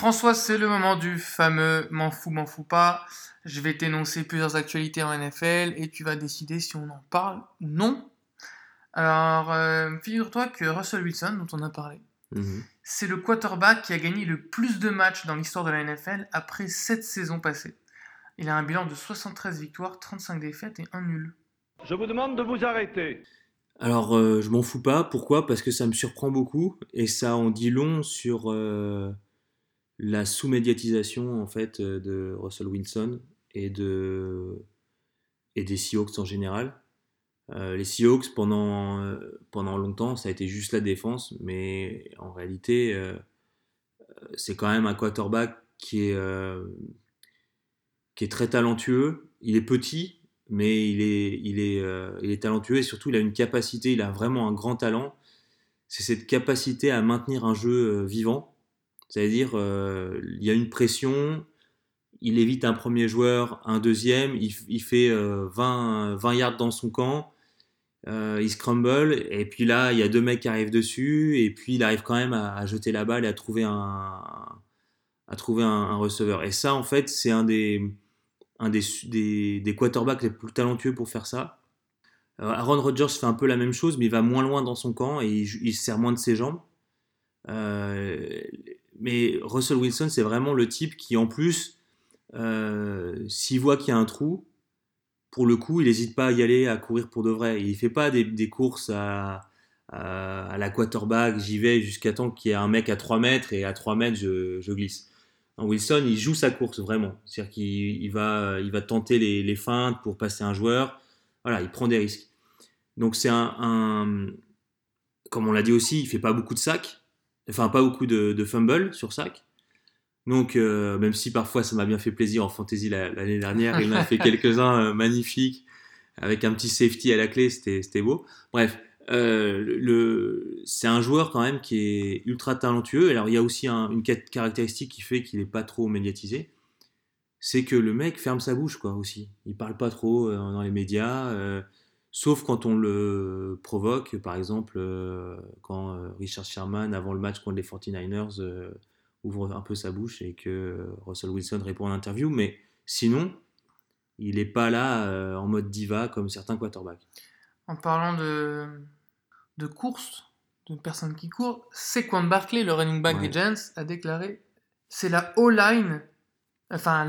François, c'est le moment du fameux m'en fous, m'en fous pas. Je vais t'énoncer plusieurs actualités en NFL et tu vas décider si on en parle ou non. Alors, euh, figure-toi que Russell Wilson, dont on a parlé, Mhm. c'est le quarterback qui a gagné le plus de matchs dans l'histoire de la NFL après 7 saisons passées. Il a un bilan de 73 victoires, 35 défaites et 1 nul. Je vous demande de vous arrêter. Alors, euh, je m'en fous pas. Pourquoi? Parce que ça me surprend beaucoup et ça en dit long sur euh, la sous-médiatisation en fait euh, de Russell Wilson et de et des Seahawks en général. Euh, les Seahawks pendant euh, pendant longtemps, ça a été juste la défense, mais en réalité, c'est quand même un quarterback qui est très talentueux. Il est petit, mais il est, talentueux et surtout il a une capacité, il a vraiment un grand talent. C'est cette capacité à maintenir un jeu vivant. C'est-à-dire, euh, il y a une pression, il évite un premier joueur, un deuxième, il, fait euh, 20, 20 yards dans son camp, euh, il scramble, et puis là, il y a deux mecs qui arrivent dessus, et puis il arrive quand même à, jeter la balle et à trouver un, à trouver un, receveur. Et ça, en fait, c'est un des, quarterbacks les plus talentueux pour faire ça. Euh, Aaron Rodgers fait un peu la même chose, mais il va moins loin dans son camp et il, il se sert moins de ses jambes. Euh, mais Russell Wilson, c'est vraiment le type qui, en plus, euh, s'il voit qu'il y a un trou, pour le coup, il n'hésite pas à y aller, à courir pour de vrai. Il fait pas des, courses à, à, la quarterback, j'y vais jusqu'à temps qu'il y ait un mec à 3 mètres et à 3 mètres, je, glisse. Non, Wilson, il joue sa course vraiment. C'est-à-dire qu'il il va, il va tenter les, feintes pour passer un joueur. Voilà, il prend des risques. Donc c'est un, comme on l'a dit aussi, il fait pas beaucoup de sacs, enfin pas beaucoup de, de fumbles sur sac. Donc euh, même si parfois ça m'a bien fait plaisir en fantasy la- l'année dernière, il en a fait quelques-uns euh, magnifiques avec un petit safety à la clé, c'était beau. Bref, euh, le, c'est un joueur quand même qui est ultra talentueux. Alors il y a aussi un- une caractéristique qui fait qu'il n'est pas trop médiatisé, c'est que le mec ferme sa bouche quoi aussi. Il parle pas trop dans les médias, sauf quand on le provoque. Par exemple, euh, quand euh, Richard Sherman avant le match contre les 49ers euh, ouvre un peu sa bouche et que Russell Wilson répond en interview, mais sinon il n'est pas là euh, en mode diva comme certains quarterbacks. En parlant de, de course, de personnes qui courent, Saquon Barkley, le running back Ouais. des Giants, a déclaré c'est la O-line, enfin,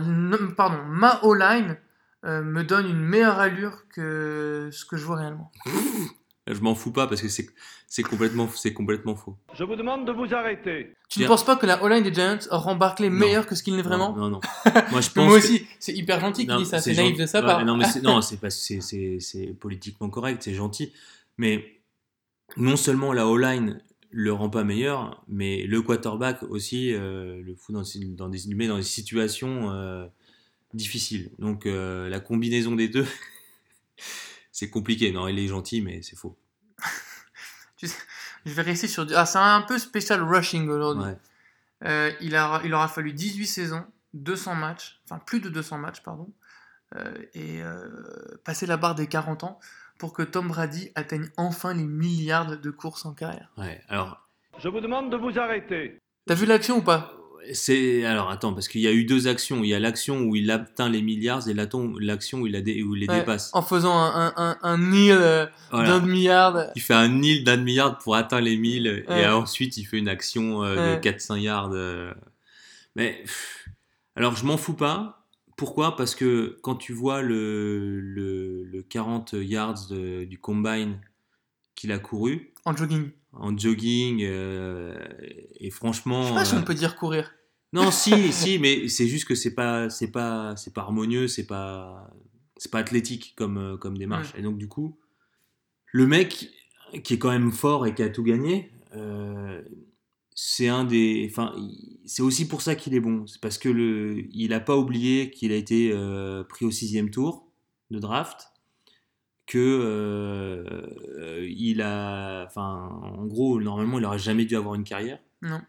pardon, ma O-line euh, me donne une meilleure allure que ce que je vois réellement. Je m'en fous pas parce que c'est c'est complètement c'est complètement faux. Je vous demande de vous arrêter. Tu ne penses pas que la O-line des Giants rend Barkley Non. meilleur que ce qu'il n'est vraiment Non non. non. Moi je pense Moi que- aussi, c'est hyper gentil qu'il dise ça, c'est naïf de sa Ouais, part. non, mais c'est, non, c'est pas, c'est, c'est, c'est politiquement correct, c'est gentil. Mais non seulement la O-line le rend pas meilleur, mais le quarterback aussi euh, le fout dans, dans des, le met dans des situations euh, difficiles. Donc euh, la combinaison des deux, c'est compliqué. Non, il est gentil, mais c'est faux. Je vais rester sur. Ah, c'est un peu spécial rushing aujourd'hui. Ouais. Euh, il, a, il aura fallu 18 saisons, 200 matchs, enfin plus de 200 matchs, pardon, euh, et euh, passer la barre des 40 ans pour que Tom Brady atteigne enfin les milliards de courses en carrière. Ouais. Alors Je vous demande de vous arrêter. T'as vu l'action ou pas? C'est alors attends parce qu'il y a eu deux actions. Il y a l'action où il atteint les milliards et l'action l'action où il, a dé- où il les Ouais, dépasse. En faisant un, un, kneel euh, Voilà. d'un demi-yard. Il fait un nil d'un demi-yard pour atteindre les 1000 et Ouais. ensuite il fait une action euh, Ouais. de 400 yards. euh. Mais pff, alors je m'en fous pas. Pourquoi? Parce que quand tu vois le, le, le 40 yards de- du combine qu'il a couru En jogging. En jogging euh, et franchement Je sais pas si euh, on peut dire courir. non si si mais c'est juste que c'est pas c'est pas c'est pas harmonieux c'est pas c'est pas athlétique comme euh, comme démarche et donc du coup le mec qui est quand même fort et qui a tout gagné euh, c'est un des enfin c'est aussi pour ça qu'il est bon. C'est parce que le il a pas oublié qu'il a été euh, pris au sixième tour de draft que euh, il a enfin en gros normalement il aurait jamais dû avoir une carrière Non.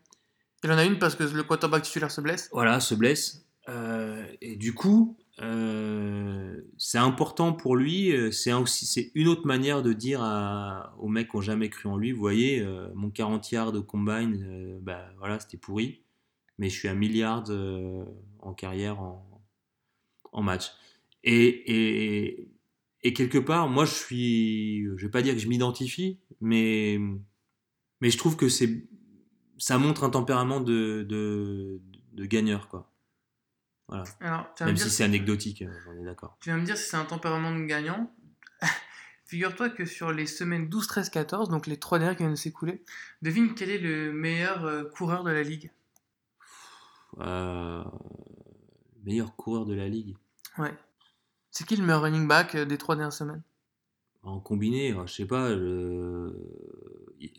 Il en a une parce que le quarterback titulaire se blesse. voilà, se blesse. Euh, et du coup, euh, c'est important pour lui. C'est aussi c'est une autre manière de dire à- aux mecs qui n'ont jamais cru en lui, vous voyez, euh, mon 40 yards de combine, euh, bah voilà, c'était pourri. mais je suis à milliard euh, en carrière en, en match. Et, et, et quelque part, moi, je suis, je vais pas dire que je m'identifie, mais, mais je trouve que c'est, ça montre un tempérament de, de, de gagneur, quoi. Voilà. Alors, Même si c'est anecdotique, on est d'accord. Tu vas me dire si c'est un tempérament de gagnant. Figure-toi que sur les semaines 12, 13, 14, donc les trois dernières qui viennent de s'écouler, devine quel est le meilleur euh, coureur de la ligue. Euh, meilleur coureur de la ligue. Ouais. C'est qui le meilleur running back euh, des trois dernières semaines? En combiné, euh, je sais pas, le...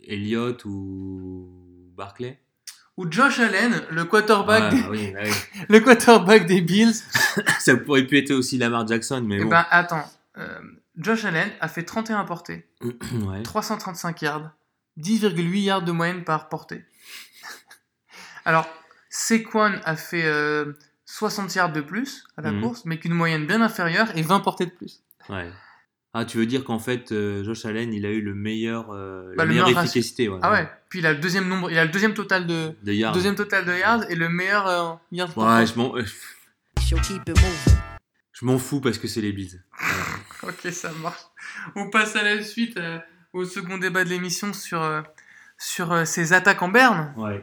Elliott ou Barclay Ou Josh Allen, le quarterback, Ouais, des, oui, ah oui. le quarterback des Bills. Ça pourrait pu être aussi Lamar Jackson, mais Eh bon. ben attends, euh, Josh Allen a fait 31 portées, ouais. 335 yards, 10,8 yards de moyenne par portée. Alors, Saquon a fait euh, 60 yards de plus à la Mhm. course, mais qu'une moyenne bien inférieure et 20 portées de plus. ouais. Ah, tu veux dire qu'en fait, euh, Josh Allen, il a eu le meilleur, euh, Bah, la le meilleure meilleur efficacité. ouais, Ah ouais, puis il a le deuxième nombre, il a le deuxième total de De yards. deuxième total de yards et le meilleur euh, yards par Ouais, je m'en, euh, je m'en fous parce que c'est les Bills. Ok, ça marche. On passe à la suite, euh, au second débat de l'émission sur, euh, sur euh, ces attaques en berne. Ouais.